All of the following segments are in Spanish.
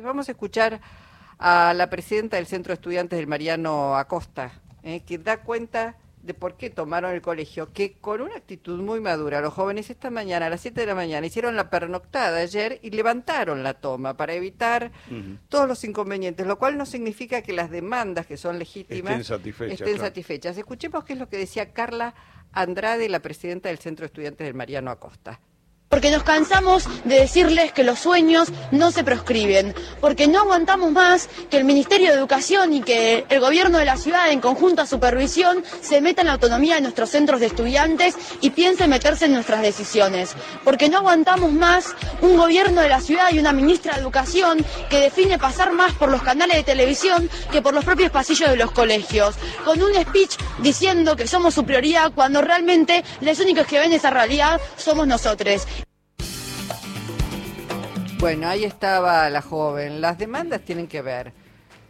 Vamos a escuchar a la presidenta del Centro de Estudiantes del Mariano Acosta, eh, que da cuenta de por qué tomaron el colegio, que con una actitud muy madura, los jóvenes esta mañana, a las 7 de la mañana, hicieron la pernoctada ayer y levantaron la toma para evitar todos los inconvenientes, lo cual no significa que las demandas que son legítimas estén satisfechas. estén satisfechas. Escuchemos qué es lo que decía Carla Andrade, la presidenta del Centro de Estudiantes del Mariano Acosta porque nos cansamos de decirles que los sueños no se proscriben, porque no aguantamos más que el Ministerio de Educación y que el gobierno de la ciudad en conjunta supervisión se meta en la autonomía de nuestros centros de estudiantes y piense meterse en nuestras decisiones, porque no aguantamos más un gobierno de la ciudad y una ministra de Educación que define pasar más por los canales de televisión que por los propios pasillos de los colegios, con un speech diciendo que somos su prioridad cuando realmente los únicos que ven esa realidad somos nosotros. Bueno, ahí estaba la joven. Las demandas tienen que ver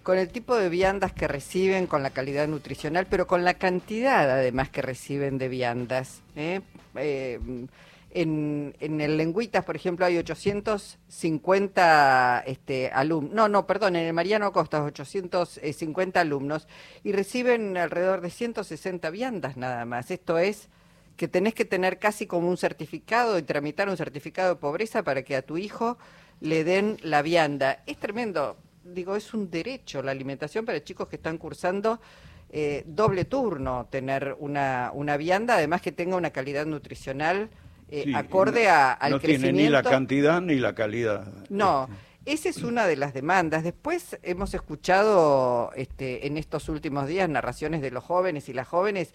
con el tipo de viandas que reciben, con la calidad nutricional, pero con la cantidad además que reciben de viandas. ¿eh? Eh, en, el Lengüitas, por ejemplo, hay 850 este, alumnos, no, no, perdón, en el Mariano Acosta 850 alumnos y reciben alrededor de 160 viandas nada más. Esto es que tenés que tener casi como un certificado y tramitar un certificado de pobreza para que a tu hijo le den la vianda. Es tremendo, digo, es un derecho la alimentación para chicos que están cursando eh, doble turno, tener una, una vianda, además que tenga una calidad nutricional eh, acorde a, al no crecimiento. No tiene ni la cantidad ni la calidad. No. Esa es una de las demandas. Después hemos escuchado este, en estos últimos días narraciones de los jóvenes y las jóvenes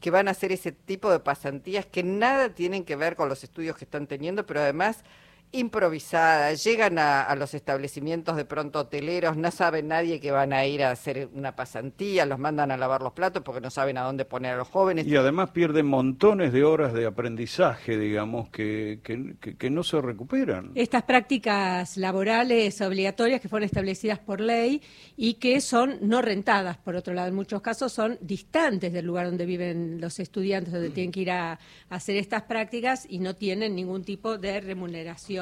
que van a hacer ese tipo de pasantías que nada tienen que ver con los estudios que están teniendo, pero además improvisadas, llegan a, los establecimientos de pronto hoteleros, no sabe nadie que van a ir a hacer una pasantía, los mandan a lavar los platos porque no saben a dónde poner a los jóvenes. Y además pierden montones de horas de aprendizaje, digamos, que, que, no se recuperan. Estas prácticas laborales obligatorias que fueron establecidas por ley y que son no rentadas, por otro lado, en muchos casos son distantes del lugar donde viven los estudiantes, donde tienen que ir a hacer estas prácticas y no tienen ningún tipo de remuneración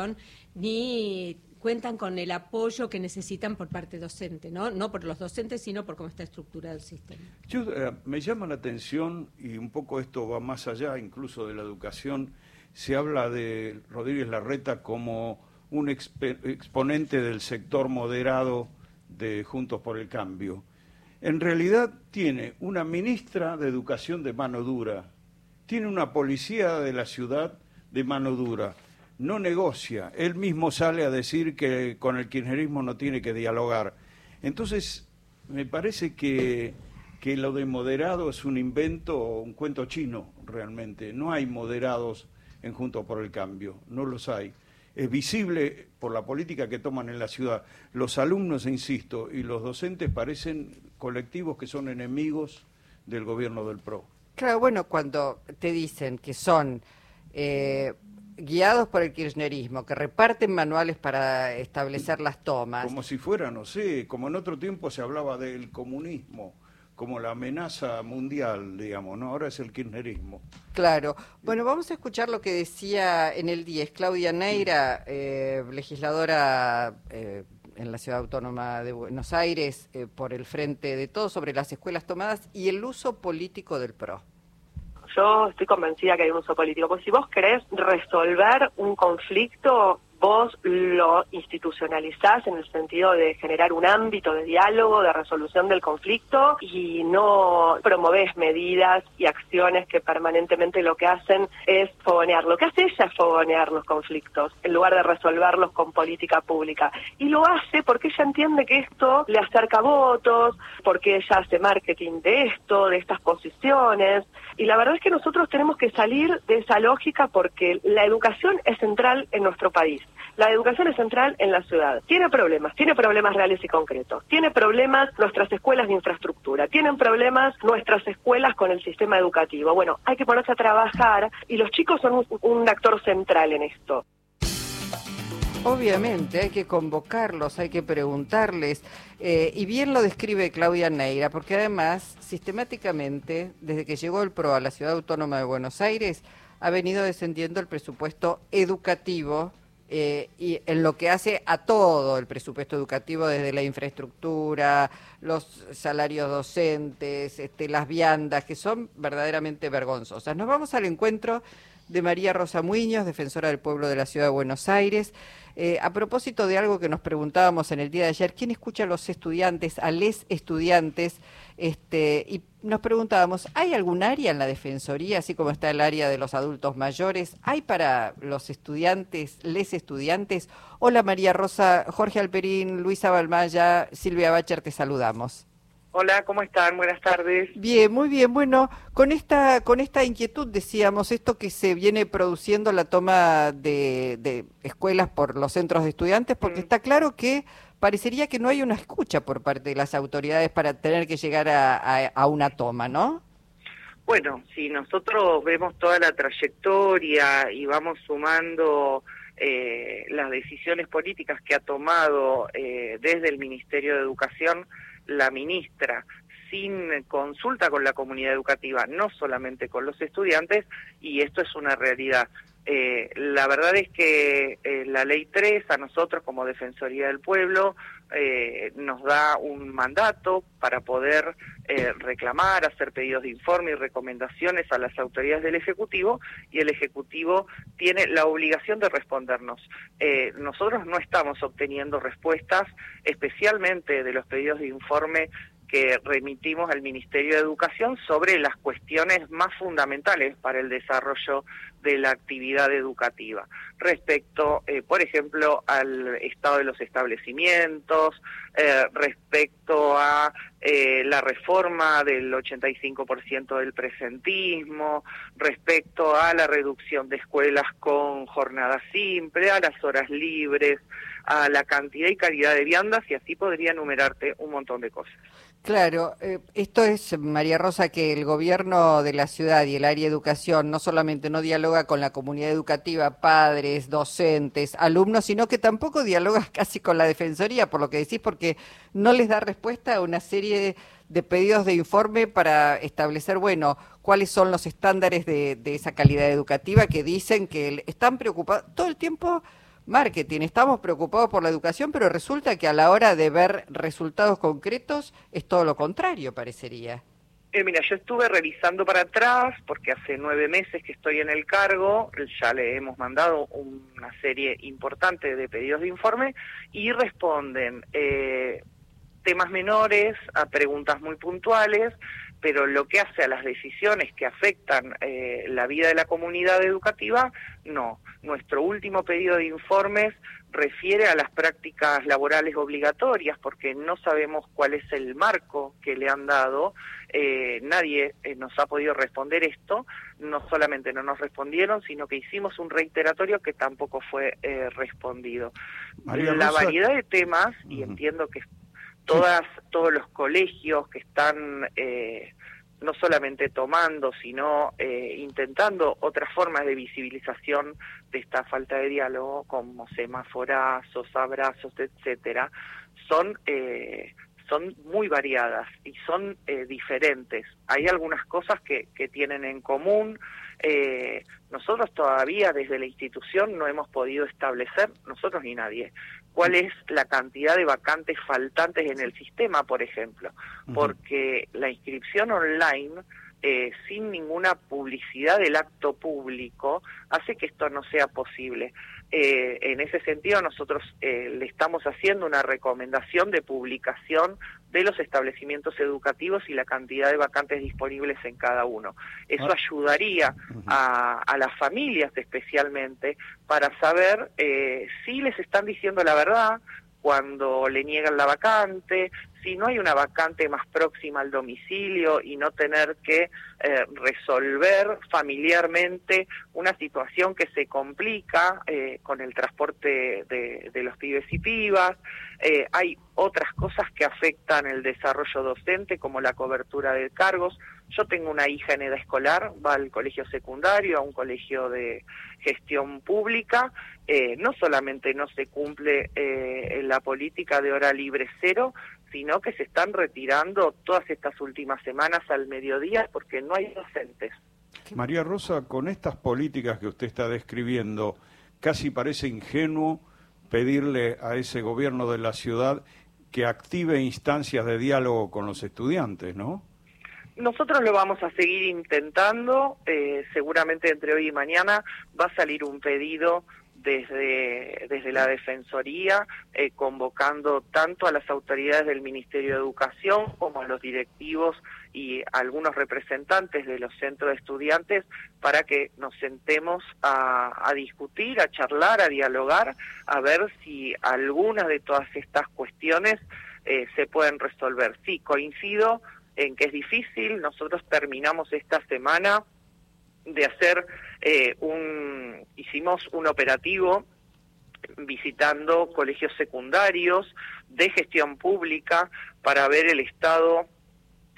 ni cuentan con el apoyo que necesitan por parte docente, ¿no? Por los docentes, sino por cómo está estructurado el sistema. Eh, me llama la atención, y un poco esto va más allá incluso de la educación, se habla de Rodríguez Larreta como un exponente del sector moderado de Juntos por el Cambio. En realidad tiene una ministra de Educación de mano dura, tiene una policía de la ciudad de mano dura, no negocia. Él mismo sale a decir que con el kirchnerismo no tiene que dialogar. Entonces, me parece que, que lo de moderado es un invento, un cuento chino realmente. No hay moderados en Juntos por el Cambio, no los hay. Es visible por la política que toman en la ciudad. Los alumnos, insisto, y los docentes parecen colectivos que son enemigos del gobierno del PRO. Claro, bueno, cuando te dicen que son eh, guiados por el kirchnerismo, que reparten manuales para establecer las tomas. Como si fuera, no sé, como en otro tiempo se hablaba del comunismo como la amenaza mundial, digamos, ¿no? Ahora es el kirchnerismo. Claro. Bueno, vamos a escuchar lo que decía en el 10 Claudia Neira, eh, legisladora eh, en la Ciudad Autónoma de Buenos Aires, eh, por el Frente de Todo, sobre las escuelas tomadas y el uso político del PRO yo estoy convencida que hay un uso político. Pues si vos querés resolver un conflicto, vos lo institucionalizás en el sentido de generar un ámbito de diálogo, de resolución del conflicto y no promovés medidas y acciones que permanentemente lo que hacen es fogonear. Lo que hace ella es fogonear los conflictos en lugar de resolverlos con política pública. Y lo hace porque ella entiende que esto le acerca votos, porque ella hace marketing de esto, de estas posiciones. Y la verdad es que nosotros tenemos que salir de esa lógica porque la educación es central en nuestro país. La educación es central en la ciudad. Tiene problemas, tiene problemas reales y concretos. Tiene problemas nuestras escuelas de infraestructura. Tienen problemas nuestras escuelas con el sistema educativo. Bueno, hay que ponerse a trabajar y los chicos son un, actor central en esto. Obviamente, hay que convocarlos, hay que preguntarles. Eh, y bien lo describe Claudia Neira, porque además, sistemáticamente, desde que llegó el PRO a la Ciudad Autónoma de Buenos Aires, ha venido descendiendo el presupuesto educativo eh, y en lo que hace a todo el presupuesto educativo, desde la infraestructura, los salarios docentes, este, las viandas, que son verdaderamente vergonzosas. Nos vamos al encuentro de María Rosa Muñoz, defensora del pueblo de la Ciudad de Buenos Aires. Eh, a propósito de algo que nos preguntábamos en el día de ayer, ¿quién escucha a los estudiantes, a les estudiantes? Este, y nos preguntábamos, ¿hay algún área en la Defensoría, así como está el área de los adultos mayores? ¿Hay para los estudiantes, les estudiantes? Hola María Rosa, Jorge Alperín, Luisa Balmaya, Silvia Bacher, te saludamos. Hola, ¿cómo están? Buenas tardes. Bien, muy bien. Bueno, con esta con esta inquietud decíamos esto que se viene produciendo la toma de, escuelas por los centros de estudiantes, porque mm. está claro que parecería que no hay una escucha por parte de las autoridades para tener que llegar a, una toma, ¿no? Bueno, si nosotros vemos toda la trayectoria y vamos sumando eh, las decisiones políticas que ha tomado eh, desde el Ministerio de Educación, la ministra sin consulta con la comunidad educativa, no solamente con los estudiantes, y esto es una realidad. Eh, la verdad es que eh, la ley 3 a nosotros como Defensoría del Pueblo eh, nos da un mandato para poder reclamar, hacer pedidos de informe y recomendaciones a las autoridades del Ejecutivo y el Ejecutivo tiene la obligación de respondernos. nosotros no estamos obteniendo respuestas, especialmente de los pedidos de informe que remitimos al Ministerio de Educación sobre las cuestiones más fundamentales para el desarrollo de la actividad educativa, respecto, eh, por ejemplo, al estado de los establecimientos, eh, respecto a eh, la reforma del 85% del presentismo, respecto a la reducción de escuelas con jornada simple, a las horas libres, a la cantidad y calidad de viandas, y así podría enumerarte un montón de cosas. Claro, eh, esto es, María Rosa, que el gobierno de la ciudad y el área de educación no solamente no con la comunidad educativa, padres, docentes, alumnos, sino que tampoco dialoga casi con la Defensoría, por lo que decís, porque no les da respuesta a una serie de, pedidos de informe para establecer, bueno, cuáles son los estándares de, de esa calidad educativa que dicen que están preocupados todo el tiempo marketing. Estamos preocupados por la educación, pero resulta que a la hora de ver resultados concretos es todo lo contrario, parecería. Eh, mira, yo estuve revisando para atrás porque hace nueve meses que estoy en el cargo, ya le hemos mandado una serie importante de pedidos de informe y responden eh, temas menores a preguntas muy puntuales, pero lo que hace a las decisiones que afectan eh, la vida de la comunidad educativa, no. Nuestro último pedido de informes refiere a las prácticas laborales obligatorias, porque no sabemos cuál es el marco que le han dado. Eh, nadie eh, nos ha podido responder esto. No solamente no nos respondieron, sino que hicimos un reiteratorio que tampoco fue respondido. la variedad de temas, y entiendo que todas todos los colegios que están eh, no solamente tomando sino eh, intentando otras formas de visibilización de esta falta de diálogo como semáforazos abrazos etcétera son eh, son muy variadas y son diferentes. Hay algunas cosas que, que tienen en común. nosotros todavía desde la institución no hemos podido establecer, nosotros ni nadie, cuál es la cantidad de vacantes faltantes en el sistema, por ejemplo, porque la inscripción online eh, sin ninguna publicidad del acto público hace que esto no sea posible. Eh, en ese sentido, nosotros eh, le estamos haciendo una recomendación de publicación de los establecimientos educativos y la cantidad de vacantes disponibles en cada uno. Eso ah. ayudaría a, a, las familias especialmente para saber si les están diciendo la verdad, cuando le niegan la vacante, si no hay una vacante más próxima al domicilio y no tener que eh, resolver familiarmente una situación que se complica eh, con el transporte de, los pibes y pibas. Eh, hay otras cosas que afectan el desarrollo docente, como la cobertura de cargos. Yo tengo una hija en edad escolar, va al colegio secundario, a un colegio de gestión pública. no solamente no se cumple la política de hora libre cero, sino que se están retirando todas estas últimas semanas al mediodía porque no hay docentes. María Rosa, con estas políticas que usted está describiendo, casi parece ingenuo pedirle a ese gobierno de la ciudad que active instancias de diálogo con los estudiantes, ¿no? Nosotros lo vamos a seguir intentando, eh, seguramente entre hoy y mañana va a salir un pedido desde, desde la Defensoría, eh, convocando tanto a las autoridades del Ministerio de Educación como a los directivos y algunos representantes de los centros de estudiantes para que nos sentemos a, discutir, a charlar, a dialogar, a ver si algunas de todas estas cuestiones eh, se pueden resolver. Sí, coincido en que es difícil. Nosotros terminamos esta semana de hacer eh, un, hicimos un operativo visitando colegios secundarios de gestión pública para ver el estado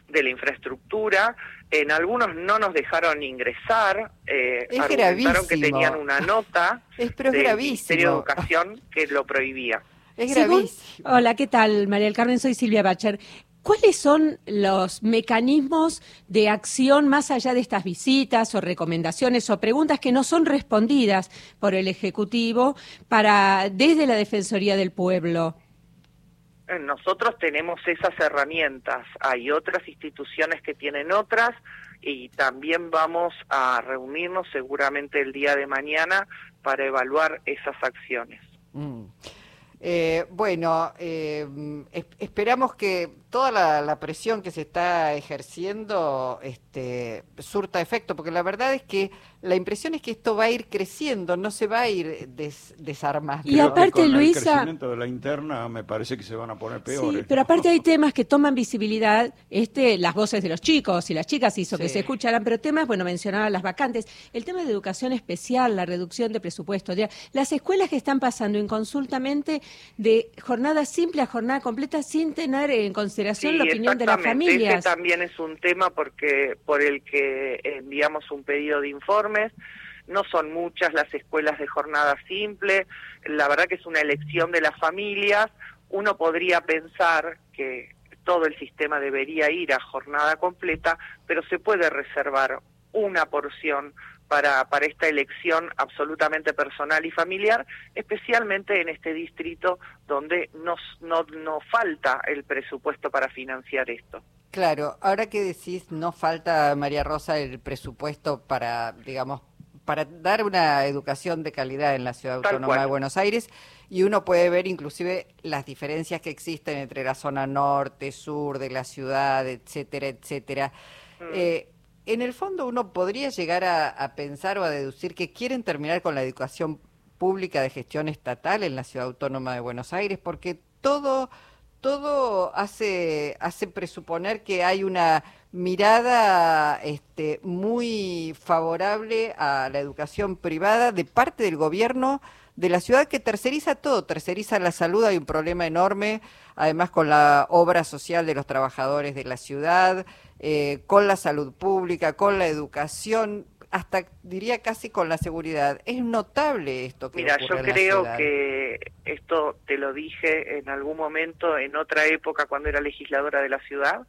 de la infraestructura. En algunos no nos dejaron ingresar, eh, argumentaron que tenían una nota es, del Ministerio de Educación que lo prohibía. Es gravísimo. Hola, ¿qué tal? María del Carmen, soy Silvia Bacher. ¿Cuáles son los mecanismos de acción más allá de estas visitas o recomendaciones o preguntas que no son respondidas por el Ejecutivo para desde la Defensoría del Pueblo? Eh, nosotros tenemos esas herramientas, hay otras instituciones que tienen otras y también vamos a reunirnos seguramente el día de mañana para evaluar esas acciones. Mm. Eh, bueno, eh, esperamos que toda la, presión que se está ejerciendo este, surta efecto, porque la verdad es que la impresión es que esto va a ir creciendo, no se va a ir desarmando. Y aparte, Luisa... El crecimiento de la interna me parece que se van a poner peores. Sí, pero aparte hay temas que toman visibilidad, este, las voces de los chicos y las chicas hizo que se escucharan, pero temas, bueno, mencionaba las vacantes, el tema de educación especial, la reducción de presupuesto, las escuelas que están pasando inconsultamente de jornada simple a jornada completa sin tener en consideración la opinión de las familias. Ese también es un tema porque por el que enviamos un pedido de informes. No son muchas las escuelas de jornada simple. La verdad que es una elección de las familias. Uno podría pensar que todo el sistema debería ir a jornada completa, pero se puede reservar una porción para, para esta elección absolutamente personal y familiar, especialmente en este distrito donde nos, no, no falta el presupuesto para financiar esto. Claro, ahora que decís, no falta, María Rosa, el presupuesto para, digamos, para dar una educación de calidad en la ciudad autónoma de Buenos Aires y uno puede ver inclusive las diferencias que existen entre la zona norte, sur de la ciudad, etcétera, etcétera. Mm. Eh, en el fondo uno podría llegar a, pensar o a deducir que quieren terminar con la educación pública de gestión estatal en la ciudad autónoma de Buenos Aires, porque todo, todo hace, hace presuponer que hay una mirada este, muy favorable a la educación privada de parte del gobierno de la ciudad que terceriza todo, terceriza la salud, hay un problema enorme, además con la obra social de los trabajadores de la ciudad, eh, con la salud pública, con la educación, hasta diría casi con la seguridad. Es notable esto que Mira, yo creo que esto te lo dije en algún momento, en otra época cuando era legisladora de la ciudad,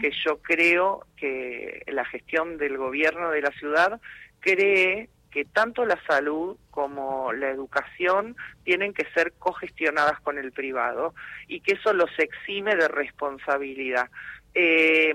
que yo creo que la gestión del gobierno de la ciudad cree que tanto la salud como la educación tienen que ser cogestionadas con el privado y que eso los exime de responsabilidad. Eh,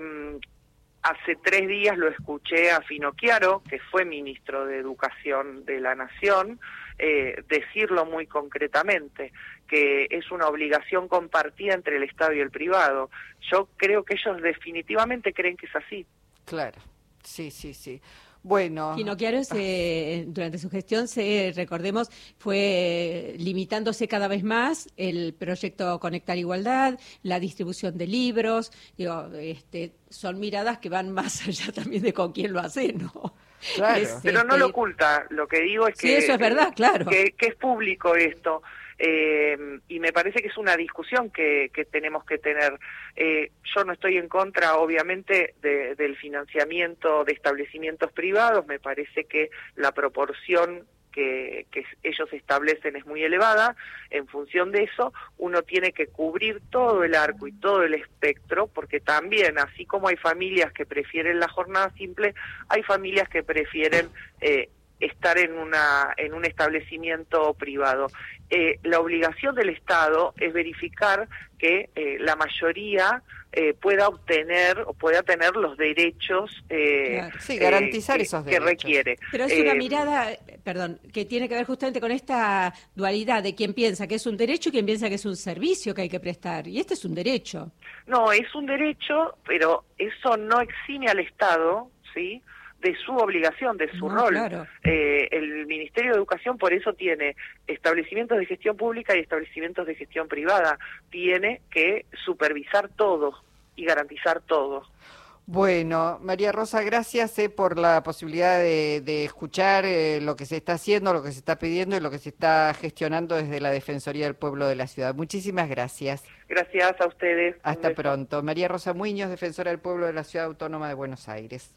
hace tres días lo escuché a Finocchiaro, que fue ministro de Educación de la Nación, eh, decirlo muy concretamente, que es una obligación compartida entre el Estado y el privado. Yo creo que ellos definitivamente creen que es así. Claro, sí, sí, sí. Bueno. Finocchiaro se, durante su gestión, se, recordemos, fue limitándose cada vez más el proyecto Conectar Igualdad, la distribución de libros, digo, este, son miradas que van más allá también de con quién lo hace, ¿no? Claro. Pero no lo este, oculta, lo que digo es que... Sí, eso es verdad, claro. que es público esto. Eh, y me parece que es una discusión que, tenemos que tener. Eh, yo no estoy en contra, obviamente, del financiamiento de establecimientos privados, me parece que la proporción que, que, ellos establecen es muy elevada. En función de eso, uno tiene que cubrir todo el arco y todo el espectro, porque también, así como hay familias que prefieren la jornada simple, hay familias que prefieren eh, estar en una en un establecimiento privado. Eh, la obligación del Estado es verificar que eh, la mayoría eh, pueda obtener o pueda tener los derechos sí, garantizar que, esos derechos. que requiere. Pero es una mirada, perdón, que tiene que ver justamente con esta dualidad de quien piensa que es un derecho y quien piensa que es un servicio que hay que prestar. Y este es un derecho. No, es un derecho, pero eso no exime al Estado, ¿sí? De su obligación, de su rol. Eh, el Ministerio de Educación por eso tiene establecimientos de gestión pública y establecimientos de gestión privada. Tiene que supervisar todo y garantizar todo. Bueno, María Rosa, gracias eh, por la posibilidad de, escuchar eh, lo que se está haciendo, lo que se está pidiendo y lo que se está gestionando desde la Defensoría del Pueblo de la Ciudad. Muchísimas gracias. Gracias a ustedes. Hasta pronto. María Rosa Muñoz, defensora del Pueblo de la Ciudad Autónoma de Buenos Aires.